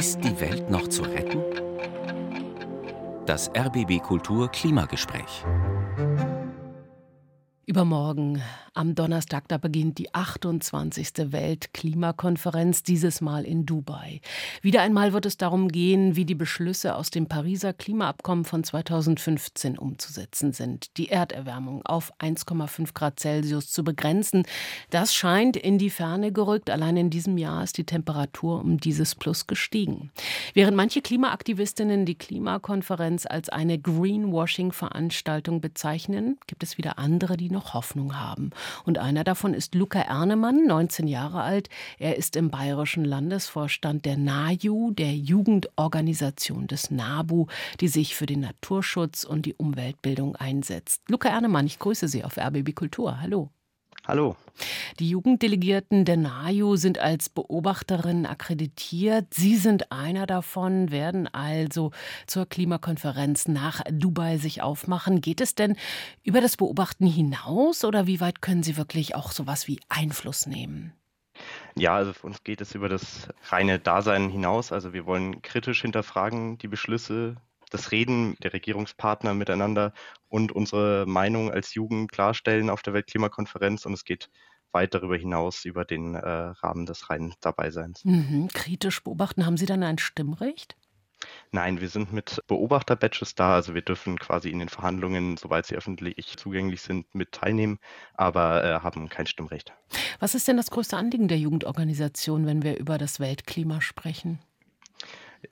Ist die Welt noch zu retten? Das RBB Kultur Klimagespräch. Übermorgen, am Donnerstag, da beginnt die 28. Weltklimakonferenz, dieses Mal in Dubai. Wieder einmal wird es darum gehen, wie die Beschlüsse aus dem Pariser Klimaabkommen von 2015 umzusetzen sind. Die Erderwärmung auf 1,5 Grad Celsius zu begrenzen, das scheint in die Ferne gerückt. Allein in diesem Jahr ist die Temperatur um dieses Plus gestiegen. Während manche Klimaaktivistinnen die Klimakonferenz als eine Greenwashing-Veranstaltung bezeichnen, gibt es wieder andere, die noch noch Hoffnung haben. Und einer davon ist Luca Ernemann, 19 Jahre alt. Er ist im bayerischen Landesvorstand der NAJU, der Jugendorganisation des NABU, die sich für den Naturschutz und die Umweltbildung einsetzt. Luca Ernemann, ich grüße Sie auf RBB Kultur. Hallo. Hallo. Die Jugenddelegierten der NAJU sind als Beobachterinnen akkreditiert. Sie sind einer davon, werden also zur Klimakonferenz nach Dubai sich aufmachen. Geht es denn über das Beobachten hinaus oder wie weit können Sie wirklich auch sowas wie Einfluss nehmen? Ja, also für uns geht es über das reine Dasein hinaus. Also wir wollen kritisch hinterfragen die Beschlüsse das Reden der Regierungspartner miteinander und unsere Meinung als Jugend klarstellen auf der Weltklimakonferenz. Und es geht weit darüber hinaus über den äh, Rahmen des reinen Dabeiseins. Mhm. Kritisch beobachten, haben Sie dann ein Stimmrecht? Nein, wir sind mit Beobachter-Badges da, also wir dürfen quasi in den Verhandlungen, soweit sie öffentlich zugänglich sind, mit teilnehmen, aber äh, haben kein Stimmrecht. Was ist denn das größte Anliegen der Jugendorganisation, wenn wir über das Weltklima sprechen?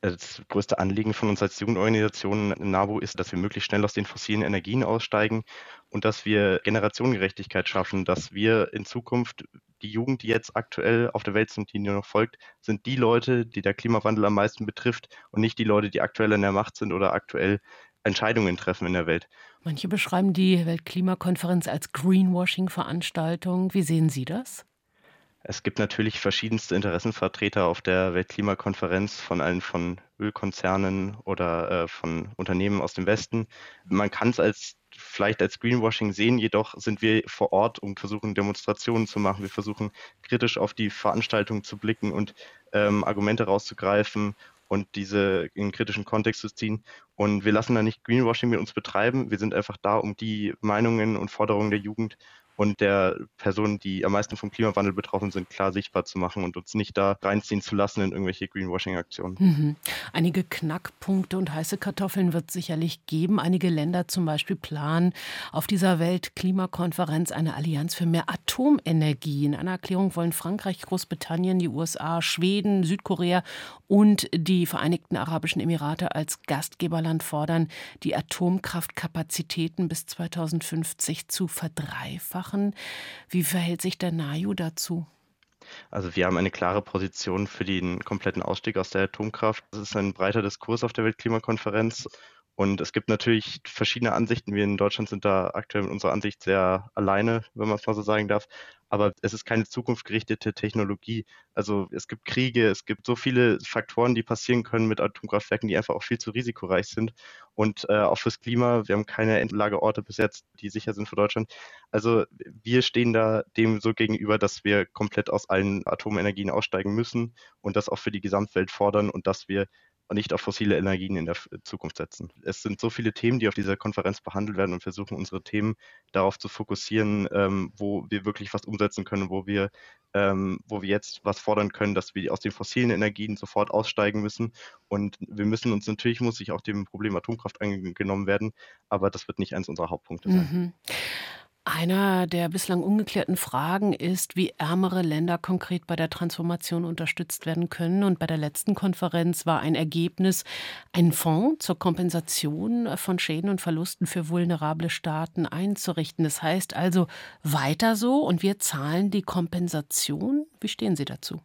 Das größte Anliegen von uns als Jugendorganisation NABU ist, dass wir möglichst schnell aus den fossilen Energien aussteigen und dass wir Generationengerechtigkeit schaffen, dass wir in Zukunft die Jugend, die jetzt aktuell auf der Welt sind, die nur noch folgt, sind die Leute, die der Klimawandel am meisten betrifft und nicht die Leute, die aktuell in der Macht sind oder aktuell Entscheidungen treffen in der Welt. Manche beschreiben die Weltklimakonferenz als Greenwashing-Veranstaltung. Wie sehen Sie das? Es gibt natürlich verschiedenste Interessenvertreter auf der Weltklimakonferenz, von allen von Ölkonzernen oder äh, von Unternehmen aus dem Westen. Man kann es als vielleicht als Greenwashing sehen, jedoch sind wir vor Ort und versuchen Demonstrationen zu machen. Wir versuchen kritisch auf die Veranstaltung zu blicken und ähm, Argumente rauszugreifen und diese in kritischen Kontext zu ziehen. Und wir lassen da nicht Greenwashing mit uns betreiben. Wir sind einfach da, um die Meinungen und Forderungen der Jugend und der Personen, die am meisten vom Klimawandel betroffen sind, klar sichtbar zu machen und uns nicht da reinziehen zu lassen in irgendwelche Greenwashing-Aktionen. Mhm. Einige Knackpunkte und heiße Kartoffeln wird es sicherlich geben. Einige Länder zum Beispiel planen auf dieser Weltklimakonferenz eine Allianz für mehr Atomenergie. In einer Erklärung wollen Frankreich, Großbritannien, die USA, Schweden, Südkorea und die Vereinigten Arabischen Emirate als Gastgeberland fordern, die Atomkraftkapazitäten bis 2050 zu verdreifachen machen. Wie verhält sich der NAJU dazu? Also wir haben eine klare Position für den kompletten Ausstieg aus der Atomkraft. Das ist ein breiter Diskurs auf der Weltklimakonferenz und es gibt natürlich verschiedene Ansichten. Wir in Deutschland sind da aktuell mit unserer Ansicht sehr alleine, wenn man es mal so sagen darf. Aber es ist keine zukunftsgerichtete Technologie. Also es gibt Kriege, es gibt so viele Faktoren, die passieren können mit Atomkraftwerken, die einfach auch viel zu risikoreich sind. Und äh, auch fürs Klima, wir haben keine Endlagerorte bis jetzt, die sicher sind für Deutschland. Also wir stehen da dem so gegenüber, dass wir komplett aus allen Atomenergien aussteigen müssen und das auch für die Gesamtwelt fordern und dass wir nicht auf fossile Energien in der Zukunft setzen. Es sind so viele Themen, die auf dieser Konferenz behandelt werden und versuchen unsere Themen darauf zu fokussieren, ähm, wo wir wirklich was umsetzen können, wo wir, ähm, wo wir jetzt was fordern können, dass wir aus den fossilen Energien sofort aussteigen müssen. Und wir müssen uns natürlich muss sich auch dem Problem Atomkraft angenommen werden, aber das wird nicht eines unserer Hauptpunkte sein. Mhm. Einer der bislang ungeklärten Fragen ist, wie ärmere Länder konkret bei der Transformation unterstützt werden können. Und bei der letzten Konferenz war ein Ergebnis, einen Fonds zur Kompensation von Schäden und Verlusten für vulnerable Staaten einzurichten. Das heißt also weiter so und wir zahlen die Kompensation. Wie stehen Sie dazu?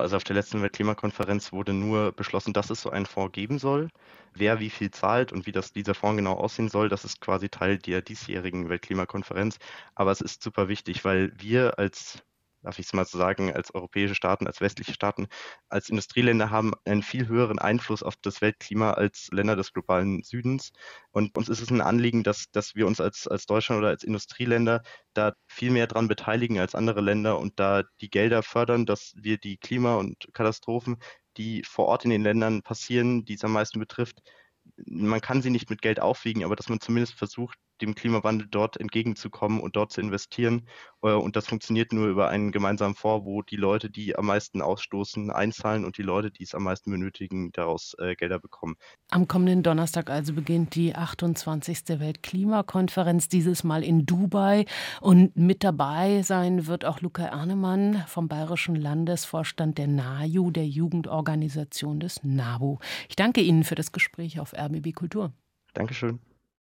Also auf der letzten Weltklimakonferenz wurde nur beschlossen, dass es so einen Fonds geben soll. Wer wie viel zahlt und wie das, dieser Fonds genau aussehen soll, das ist quasi Teil der diesjährigen Weltklimakonferenz. Aber es ist super wichtig, weil wir als darf ich es mal so sagen, als europäische Staaten, als westliche Staaten, als Industrieländer haben einen viel höheren Einfluss auf das Weltklima als Länder des globalen Südens. Und uns ist es ein Anliegen, dass, dass wir uns als, als Deutschland oder als Industrieländer da viel mehr dran beteiligen als andere Länder und da die Gelder fördern, dass wir die Klima- und Katastrophen, die vor Ort in den Ländern passieren, die es am meisten betrifft, man kann sie nicht mit Geld aufwiegen, aber dass man zumindest versucht, dem Klimawandel dort entgegenzukommen und dort zu investieren. Äh, und das funktioniert nur über einen gemeinsamen Fonds, wo die Leute, die am meisten ausstoßen, einzahlen und die Leute, die es am meisten benötigen, daraus äh, Gelder bekommen. Am kommenden Donnerstag also beginnt die 28. Weltklimakonferenz, dieses Mal in Dubai. Und mit dabei sein wird auch Luca Ernemann vom Bayerischen Landesvorstand der NAJU, der Jugendorganisation des NABU. Ich danke Ihnen für das Gespräch auf RBB Kultur. Dankeschön.